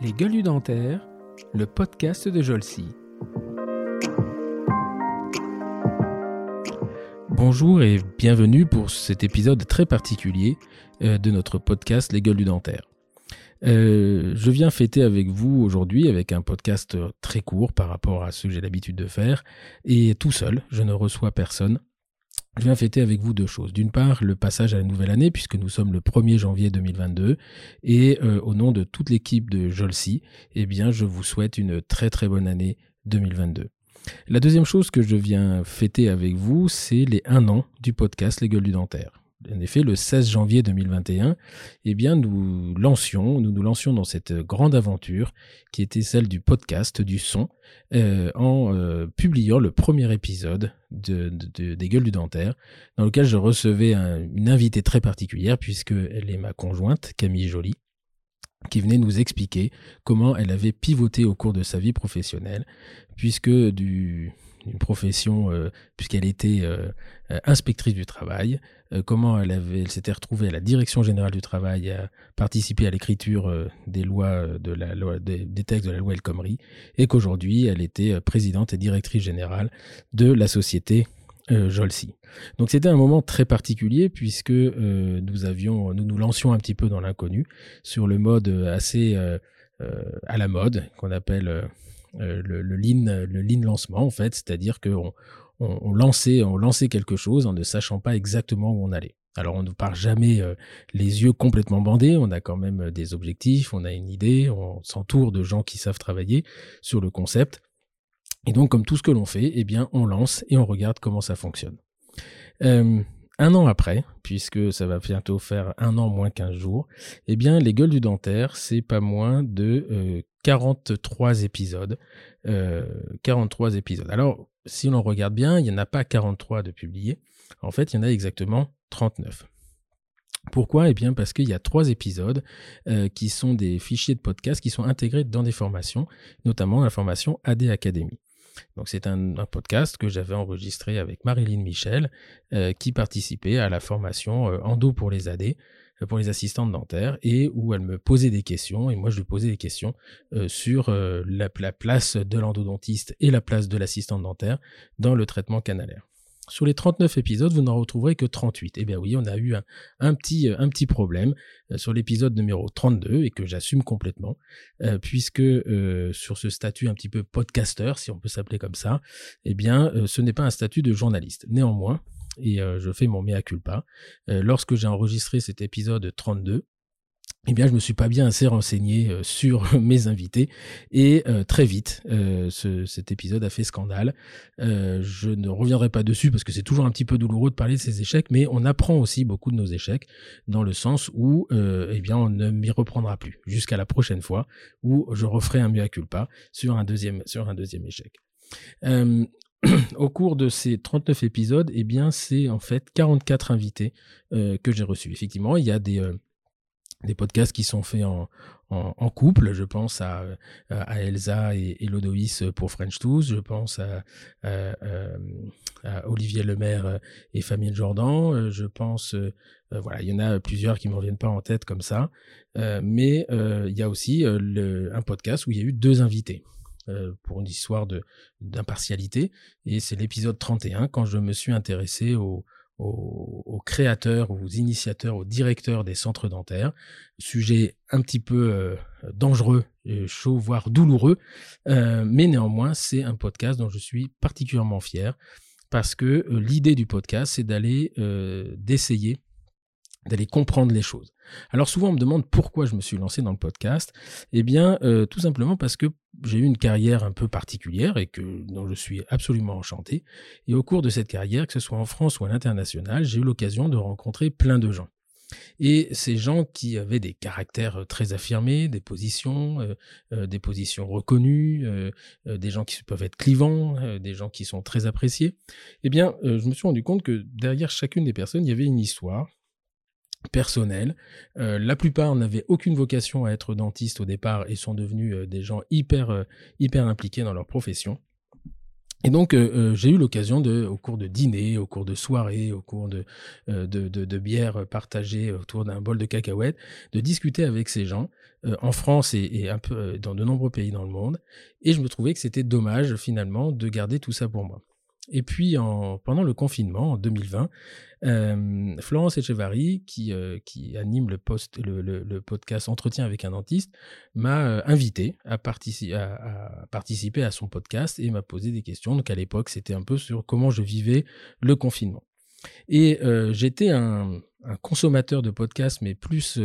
Les gueules dentaires, le podcast de Jolcy. Bonjour et bienvenue pour cet épisode très particulier euh, de notre podcast Les gueules du dentaire. Euh, je viens fêter avec vous aujourd'hui avec un podcast très court par rapport à ce que j'ai l'habitude de faire et tout seul, je ne reçois personne. Je viens fêter avec vous deux choses. D'une part, le passage à la nouvelle année, puisque nous sommes le 1er janvier 2022, et euh, au nom de toute l'équipe de Jolcy, eh bien, je vous souhaite une très très bonne année 2022. La deuxième chose que je viens fêter avec vous, c'est les un an du podcast Les Gueules du Dentaire en effet, le 16 janvier 2021, eh bien, nous lancions, nous nous lancions dans cette grande aventure qui était celle du podcast, du son, euh, en euh, publiant le premier épisode de, des Gueules du Dentaire, dans lequel je recevais une invitée très particulière, puisqu'elle est ma conjointe, Camille Joly, qui venait nous expliquer comment elle avait pivoté au cours de sa vie professionnelle, puisque du, une profession, euh, puisqu'elle était inspectrice du travail, euh, comment elle, s'était retrouvée à la direction générale du travail, à participer à l'écriture euh, des lois euh, de la loi, des, textes de la loi El Khomri, et qu'aujourd'hui elle était présidente et directrice générale de la société Jolsi. Donc c'était un moment très particulier puisque nous nous nous lancions un petit peu dans l'inconnu sur le mode assez à la mode qu'on appelle le, le, lean, le lean lancement en fait, c'est-à-dire qu'on on, lançait, on lançait quelque chose en ne sachant pas exactement où on allait. Alors on ne part jamais euh, les yeux complètement bandés, on a quand même euh, des objectifs, on a une idée, on s'entoure de gens qui savent travailler sur le concept. Et donc comme tout ce que l'on fait, eh bien on lance et on regarde comment ça fonctionne. Euh, un an après, puisque ça va bientôt faire un an moins qu'un jours, eh bien les gueules du dentaire, c'est pas moins de 43 épisodes. 43 épisodes. Alors si l'on regarde bien, il n'y en a pas 43 de publiés. En fait, il y en a exactement 39. Pourquoi? Eh bien parce qu'il y a trois épisodes euh, qui sont des fichiers de podcast qui sont intégrés dans des formations, notamment la formation AD Academy. Donc c'est un, podcast que j'avais enregistré avec Marilyn Michel euh, qui participait à la formation euh, Endo pour les AD pour les assistantes dentaires et où elle me posait des questions et moi je lui posais des questions euh, sur euh, la, place de l'endodontiste et la place de l'assistante dentaire dans le traitement canalaire. Sur les 39 épisodes, vous n'en retrouverez que 38. Eh bien oui, on a eu un, petit, un petit problème euh, sur l'épisode numéro 32 et que j'assume complètement, puisque sur ce statut un petit peu podcaster, si on peut s'appeler comme ça, eh bien ce n'est pas un statut de journaliste. Néanmoins, et euh, je fais mon mea culpa. Euh, lorsque j'ai enregistré cet épisode 32, eh bien, je me suis pas bien assez renseigné euh, sur mes invités et très vite, cet épisode a fait scandale. je ne reviendrai pas dessus parce que c'est toujours un petit peu douloureux de parler de ces échecs, mais on apprend aussi beaucoup de nos échecs dans le sens où, eh bien, on ne m'y reprendra plus jusqu'à la prochaine fois où je referai un mea culpa sur un deuxième sur un deuxième échec. au cours de ces 39 épisodes, eh bien, c'est en fait 44 invités euh, que j'ai reçus. Effectivement, il y a des, euh, des podcasts qui sont faits en, couple. Je pense à, Elsa et, et, Lodoïs pour French Tools. Je pense à, à, Olivier Lemaire et Famille Jordan. Je pense, euh, voilà, il y en a plusieurs qui ne me reviennent pas en tête comme ça. mais il y a aussi un podcast où il y a eu deux invités. Euh, pour une histoire d'impartialité. Et c'est l'épisode 31 quand je me suis intéressé aux, créateurs, aux initiateurs, aux directeurs des centres dentaires. Sujet un petit peu euh, dangereux, chaud, voire douloureux. Euh, mais néanmoins, c'est un podcast dont je suis particulièrement fier parce que l'idée du podcast, c'est d'aller, d'essayer d'aller comprendre les choses. Alors souvent on me demande pourquoi je me suis lancé dans le podcast. Eh bien euh, tout simplement parce que j'ai eu une carrière un peu particulière et que dont je suis absolument enchanté. Et au cours de cette carrière, que ce soit en France ou à l'international, j'ai eu l'occasion de rencontrer plein de gens. Et ces gens qui avaient des caractères très affirmés, des positions, euh, euh, des positions reconnues, des gens qui peuvent être clivants, des gens qui sont très appréciés, eh bien, je me suis rendu compte que derrière chacune des personnes, il y avait une histoire, personnel. Euh, la plupart n'avaient aucune vocation à être dentistes au départ et sont devenus euh, des gens hyper, euh, hyper impliqués dans leur profession. Et donc, j'ai eu l'occasion de, au cours de dîner, au cours de soirées, au cours de, de, de, de bières partagées autour d'un bol de cacahuètes, de discuter avec ces gens en France et, et, un peu dans de nombreux pays dans le monde. Et je me trouvais que c'était dommage finalement de garder tout ça pour moi. Et puis, en, pendant le confinement, en 2020, euh, Florence Echevarri, qui, euh, qui anime le, podcast Entretien avec un dentiste, m'a euh, invité à, partici à, à, participer à son podcast et m'a posé des questions. Donc, à l'époque, c'était un peu sur comment je vivais le confinement. Et j'étais un, consommateur de podcasts, mais plus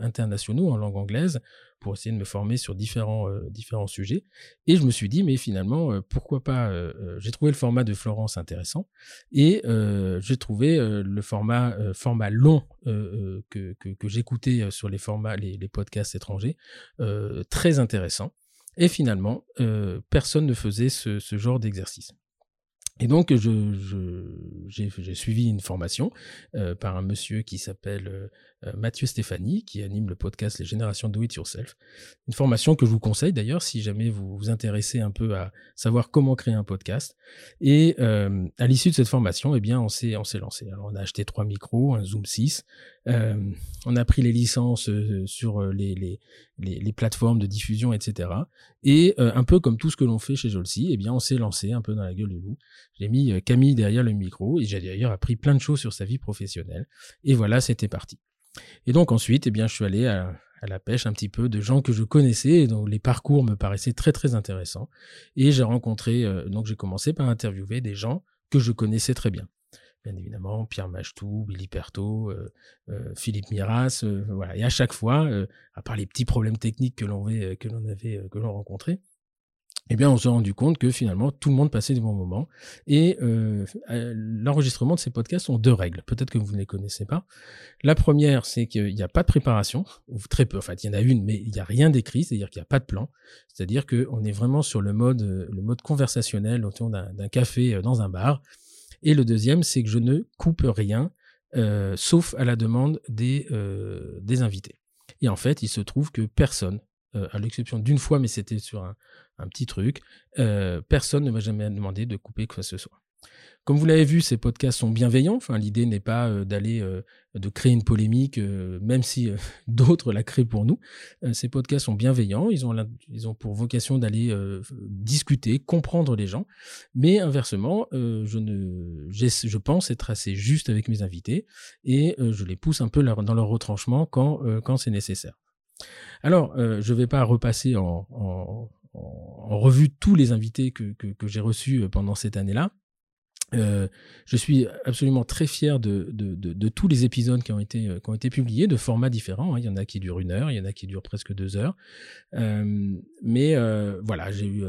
internationaux en langue anglaise, pour essayer de me former sur différents, euh, différents sujets. Et je me suis dit, mais finalement, euh, pourquoi pas euh, J'ai trouvé le format de Florence intéressant et j'ai trouvé le format, format long que, que, j'écoutais sur les formats, les, podcasts étrangers, très intéressant. Et finalement, personne ne faisait ce, ce genre d'exercice. Et donc, je, j'ai, suivi une formation par un monsieur qui s'appelle Mathieu Stéphanie, qui anime le podcast Les Générations Do It Yourself. Une formation que je vous conseille d'ailleurs si jamais vous vous intéressez un peu à savoir comment créer un podcast. Et euh, à l'issue de cette formation, eh bien, on s'est, lancé. Alors, on a acheté trois micros, un Zoom 6. Euh, on a pris les licences euh, sur les, les, les, plateformes de diffusion, etc. Et un peu comme tout ce que l'on fait chez Jolsi, eh bien, on s'est lancé un peu dans la gueule du loup. J'ai mis euh, Camille derrière le micro et j'ai d'ailleurs appris plein de choses sur sa vie professionnelle. Et voilà, c'était parti. Et donc ensuite, eh bien, je suis allé à, la pêche un petit peu de gens que je connaissais et dont les parcours me paraissaient très très intéressants. Et j'ai rencontré, euh, donc j'ai commencé par interviewer des gens que je connaissais très bien. Bien évidemment, Pierre Machetou, Billy Perto, euh, Philippe Miras, voilà. Et à chaque fois, à part les petits problèmes techniques que l'on avait, que l'on avait, que l'on rencontrait, eh bien, on s'est rendu compte que finalement, tout le monde passait des bons moments. Et euh, euh, l'enregistrement de ces podcasts ont deux règles. Peut-être que vous ne les connaissez pas. La première, c'est qu'il n'y a pas de préparation, ou très peu. En fait, il y en a une, mais il n'y a rien d'écrit, c'est-à-dire qu'il n'y a pas de plan. C'est-à-dire qu'on est vraiment sur le mode, le mode conversationnel autour d'un café euh, dans un bar. Et le deuxième, c'est que je ne coupe rien, euh, sauf à la demande des, euh, des invités. Et en fait, il se trouve que personne, euh, à l'exception d'une fois, mais c'était sur un, petit truc. Euh, personne ne m'a jamais demandé de couper quoi que ce soit. Comme vous l'avez vu, ces podcasts sont bienveillants. Enfin, l'idée n'est pas euh, d'aller de créer une polémique, même si d'autres la créent pour nous. Ces podcasts sont bienveillants. Ils ont pour vocation d'aller discuter, comprendre les gens. Mais inversement, je pense être assez juste avec mes invités et je les pousse un peu dans leur retranchement quand c'est nécessaire. Alors, je ne vais pas repasser en, revue tous les invités que, j'ai reçus euh, pendant cette année-là. Euh, je suis absolument très fier de, tous les épisodes qui ont été euh, publiés de formats différents. Hein. Il y en a qui durent une heure, il y en a qui durent presque deux heures. Euh, mais euh, voilà, j'ai eu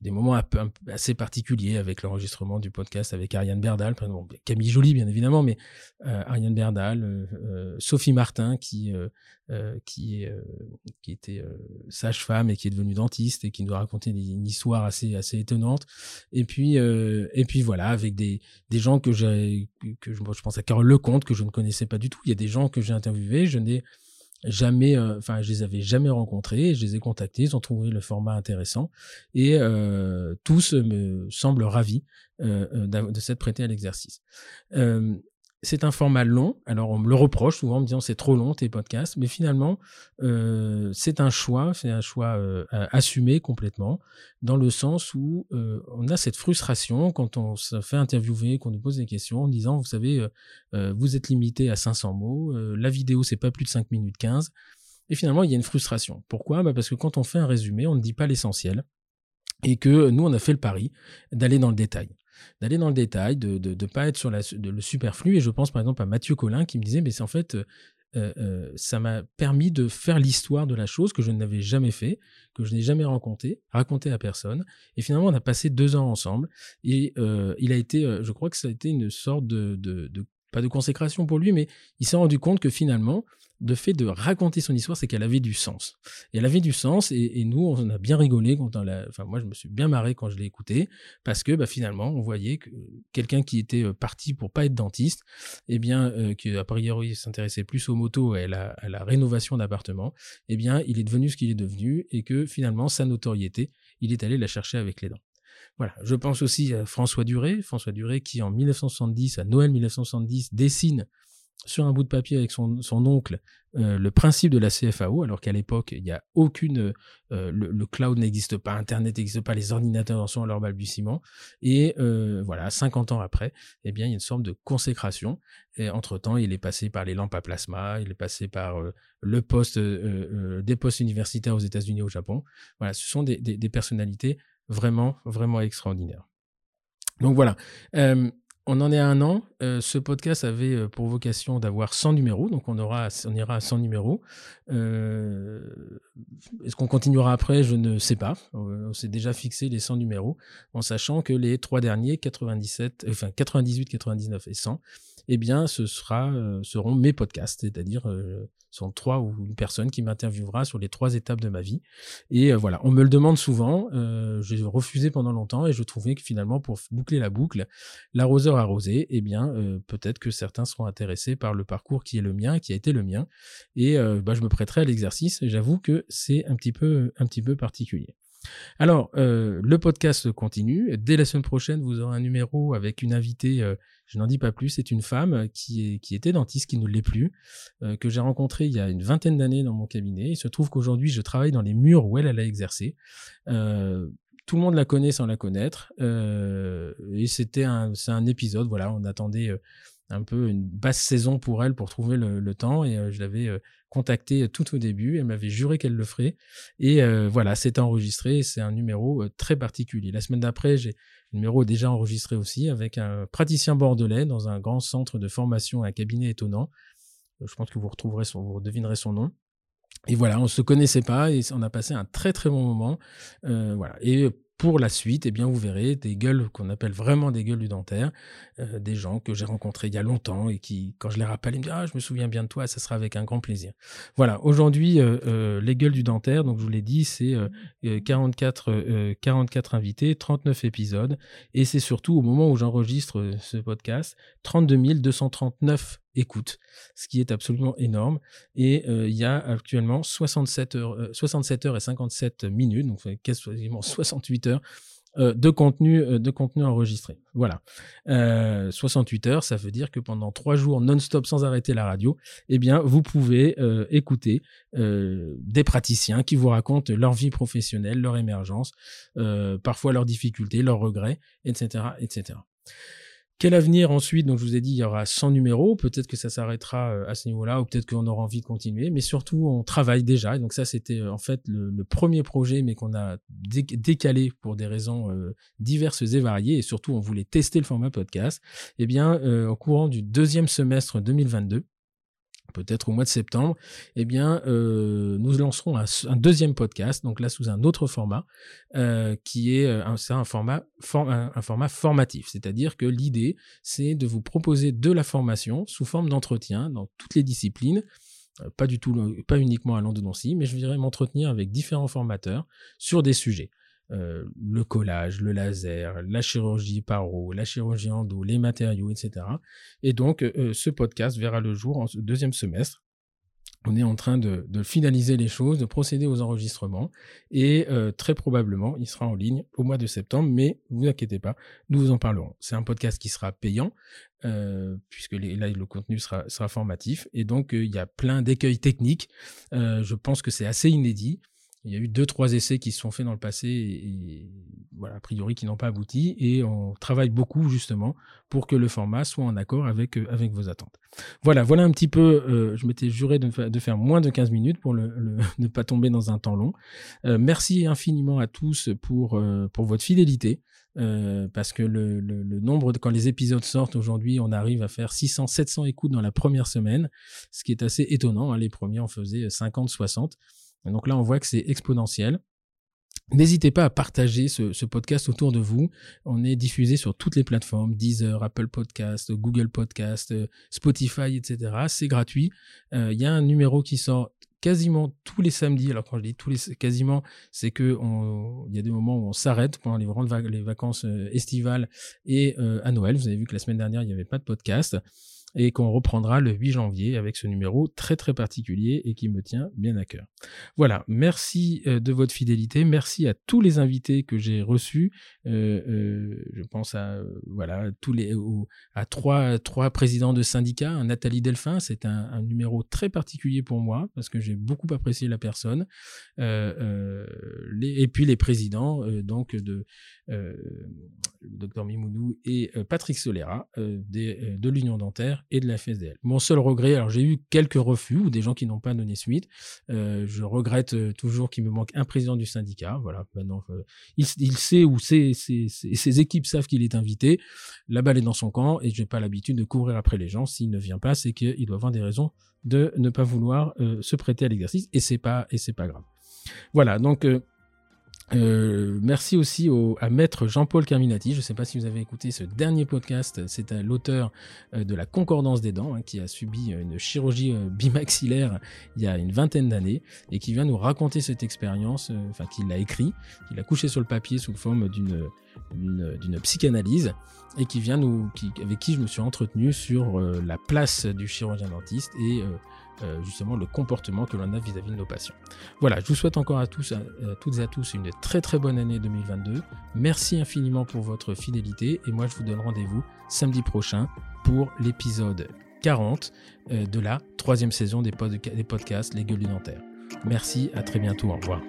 des moments assez particuliers avec l'enregistrement du podcast avec Ariane Berdal, Camille Joly bien évidemment, mais euh, Ariane Berdal, euh, euh Sophie Martin qui qui était sage-femme et qui est devenue dentiste et qui nous a raconté une histoire assez assez étonnante. Et puis et puis voilà avec des des gens que j'ai que je, je pense à Carole Lecomte que je ne connaissais pas du tout. Il y a des gens que j'ai interviewés, je n'ai jamais, euh, enfin, je les avais jamais rencontrés, je les ai contactés, ils ont trouvé le format intéressant et euh, tous me semblent ravis euh, de s'être prêtés à l'exercice. C'est un format long. Alors, on me le reproche souvent en me disant c'est trop long tes podcasts, mais finalement, euh, c'est un choix, c'est un choix euh, assumé complètement, dans le sens où euh, on a cette frustration quand on se fait interviewer, qu'on nous pose des questions en disant, vous savez, vous êtes limité à 500 mots, la vidéo c'est pas plus de 5 minutes 15, et finalement il y a une frustration. Pourquoi? Bah Parce que quand on fait un résumé, on ne dit pas l'essentiel, et que nous on a fait le pari d'aller dans le détail d'aller dans le détail, de ne pas être sur le superflu. Et je pense par exemple à Mathieu Collin qui me disait, mais c'est en fait, euh, euh, ça m'a permis de faire l'histoire de la chose que je n'avais jamais fait, que je n'ai jamais raconté, raconté à personne. Et finalement, on a passé deux ans ensemble. Et euh, il a été, je crois que ça a été une sorte de pas de consécration pour lui, mais il s'est rendu compte que finalement, le fait de raconter son histoire, c'est qu'elle avait du sens. Et elle avait du sens, et, nous, on a bien rigolé quand on l'a. Enfin, moi, je me suis bien marré quand je l'ai écouté, parce que bah, finalement, on voyait que quelqu'un qui était euh, parti pour pas être dentiste, eh bien, euh, qui a priori s'intéressait plus aux motos et à la, à la rénovation d'appartements, eh bien, il est devenu ce qu'il est devenu, et que finalement, sa notoriété, il est allé la chercher avec les dents. Voilà, je pense aussi à François Duré, François Duré qui en 1970, à Noël 1970, dessine sur un bout de papier avec son, oncle euh, le principe de la CFAO, alors qu'à l'époque, il n'y a aucune. Euh, le, cloud n'existe pas, Internet n'existe pas, les ordinateurs sont à leur balbutiement. Et euh, voilà, 50 ans après, eh bien, il y a une sorte de consécration. Et entre-temps, il est passé par les lampes à plasma, il est passé par le poste, des postes universitaires aux États-Unis et au Japon. Voilà, ce sont des personnalités vraiment, vraiment extraordinaires. Donc voilà. On en est à un an. Euh, ce podcast avait euh, pour vocation d'avoir 100 numéros, donc on, aura, on ira à 100 numéros. Euh, est-ce qu'on continuera après? Je ne sais pas. On s'est déjà fixé les 100 numéros, en sachant que les trois derniers, 97, enfin 98, 99 et 100, eh bien, ce sera, seront mes podcasts, c'est-à-dire sont trois ou une personne qui m'interviewera sur les trois étapes de ma vie. Et euh, voilà, on me le demande souvent. Euh, j'ai refusé pendant longtemps et je trouvais que finalement, pour boucler la boucle, l'arroseur arrosé, eh bien, euh, peut-être que certains seront intéressés par le parcours qui est le mien, qui a été le mien. Et bah, je me prêterai à l'exercice. J'avoue que c'est un petit peu, un petit peu particulier. Alors, euh, le podcast continue. Dès la semaine prochaine, vous aurez un numéro avec une invitée, euh, je n'en dis pas plus, c'est une femme qui, est, qui était dentiste, qui ne l'est plus, euh, que j'ai rencontrée il y a une vingtaine d'années dans mon cabinet. Il se trouve qu'aujourd'hui, je travaille dans les murs où elle, a exercé. tout le monde la connaît sans la connaître. et c'était un épisode, voilà, on attendait un peu une basse saison pour elle pour trouver le, temps et je l'avais contacté tout au début. Elle m'avait juré qu'elle le ferait. Et euh, voilà, c'est enregistré. C'est un numéro euh, très particulier. La semaine d'après, j'ai un numéro déjà enregistré aussi avec un praticien bordelais dans un grand centre de formation, un cabinet étonnant. Euh, je pense que vous retrouverez son, vous devinerez son nom. Et voilà, on se connaissait pas et on a passé un très très bon moment. voilà. Et pour la suite, eh bien, vous verrez des gueules qu'on appelle vraiment des gueules du dentaire, euh, des gens que j'ai rencontrés il y a longtemps et qui, quand je les rappelle, ils me disent ah je me souviens bien de toi, ça sera avec un grand plaisir. Voilà, aujourd'hui euh, euh, les gueules du dentaire, donc je vous l'ai dit, c'est 44 44 invités, 39 épisodes et c'est surtout au moment où j'enregistre ce podcast 32 239 écoute, ce qui est absolument énorme. Et euh, il y a actuellement 67 heures, 67 euh, heures et 57 minutes, donc quasiment 68 heures euh, de contenu de contenu enregistré. Voilà. 68 heures, ça veut dire que pendant trois jours non-stop sans arrêter la radio, eh bien, vous pouvez écouter des praticiens qui vous racontent leur vie professionnelle, leur émergence, parfois leurs difficultés, leurs regrets, etc., etc. Quel avenir ensuite Donc je vous ai dit, il y aura 100 numéros. Peut-être que ça s'arrêtera euh, à ce niveau-là, ou peut-être qu'on aura envie de continuer. Mais surtout, on travaille déjà. Donc ça, c'était euh, en fait le, premier projet, mais qu'on a décalé pour des raisons euh, diverses et variées. Et surtout, on voulait tester le format podcast. Eh bien, au courant du deuxième semestre 2022, peut-être au mois de septembre, eh euh, nous lancerons un, deuxième podcast, donc là sous un autre format, euh, qui est euh, un, format, format formatif. C'est-à-dire que l'idée, c'est de vous proposer de la formation sous forme d'entretien dans toutes les disciplines. Pas du tout, pas uniquement à Londonency, mais je viendrai m'entretenir avec différents formateurs sur des sujets. Euh, le collage, le laser, la chirurgie paro, la chirurgie endo, les matériaux, etc. Et donc, euh, ce podcast verra le jour en deuxième semestre. On est en train de, finaliser les choses, de procéder aux enregistrements et euh, très probablement il sera en ligne au mois de septembre, mais vous inquiétez pas, nous vous en parlerons. C'est un podcast qui sera payant puisque là le contenu sera formatif et donc il y a plein d'écueils techniques. je pense que c'est assez inédit. Il y a eu deux, trois essais qui se sont faits dans le passé et, voilà, a priori qui n'ont pas abouti. Et on travaille beaucoup justement pour que le format soit en accord avec, euh, avec vos attentes. Voilà, voilà un petit peu. Euh, je m'étais juré de, de, faire moins de 15 minutes pour le, ne pas tomber dans un temps long. Euh, merci infiniment à tous pour, pour votre fidélité. parce que le, le, nombre de quand les épisodes sortent aujourd'hui, on arrive à faire 600, 700 écoutes dans la première semaine, ce qui est assez étonnant. Hein. Les premiers on faisait 50, 60 donc là, on voit que c'est exponentiel. N'hésitez pas à partager ce, podcast autour de vous. On est diffusé sur toutes les plateformes, Deezer, Apple Podcast, Google Podcast, Spotify, etc. C'est gratuit. Euh, il y a un numéro qui sort quasiment tous les samedis. Alors quand je dis tous les quasiment, c'est que y a des moments où on s'arrête pendant les grandes vacances euh, estivales et euh, à Noël. Vous avez vu que la semaine dernière il n'y avait pas de podcast. Et qu'on reprendra le 8 janvier avec ce numéro très très particulier et qui me tient bien à cœur. Voilà, merci euh, de votre fidélité, merci à tous les invités que j'ai reçus. Euh, euh, je pense à voilà tous les à trois trois présidents de syndicats, Nathalie Delphin, c'est un, numéro très particulier pour moi parce que j'ai beaucoup apprécié la personne. Et puis les présidents donc de le docteur Mimoudou et Patrick Solera de l'Union dentaire et de la FSDL. Mon seul regret, alors j'ai eu quelques refus ou des gens qui n'ont pas donné suite. je regrette toujours qu'il me manque un président du syndicat. Voilà, maintenant il, sait ou ses, ses, équipes savent qu'il est invité. La balle est dans son camp et je n'ai pas l'habitude de courir après les gens. S'il ne vient pas, c'est qu'il doit avoir des raisons de ne pas vouloir se prêter à l'exercice et c'est pas et c'est pas grave. Voilà, donc euh, merci aussi au, à maître Jean-Paul Carminati. Je ne sais pas si vous avez écouté ce dernier podcast. C'est l'auteur euh, de la Concordance des dents, hein, qui a subi une chirurgie euh, bimaxillaire il y a une vingtaine d'années et qui vient nous raconter cette expérience, enfin qu'il a écrit, qu'il a couché sur le papier sous forme d'une d'une psychanalyse et qui vient nous, qui, avec qui je me suis entretenu sur la place du chirurgien dentiste et euh, justement le comportement que l'on a vis-à-vis de nos patients. Voilà, je vous souhaite encore à tous, à, toutes et à tous une très très bonne année 2022. Merci infiniment pour votre fidélité et moi je vous donne rendez-vous samedi prochain pour l'épisode 40 euh, de la troisième saison des, podcasts Les Gueules du. Merci, à très bientôt, au revoir.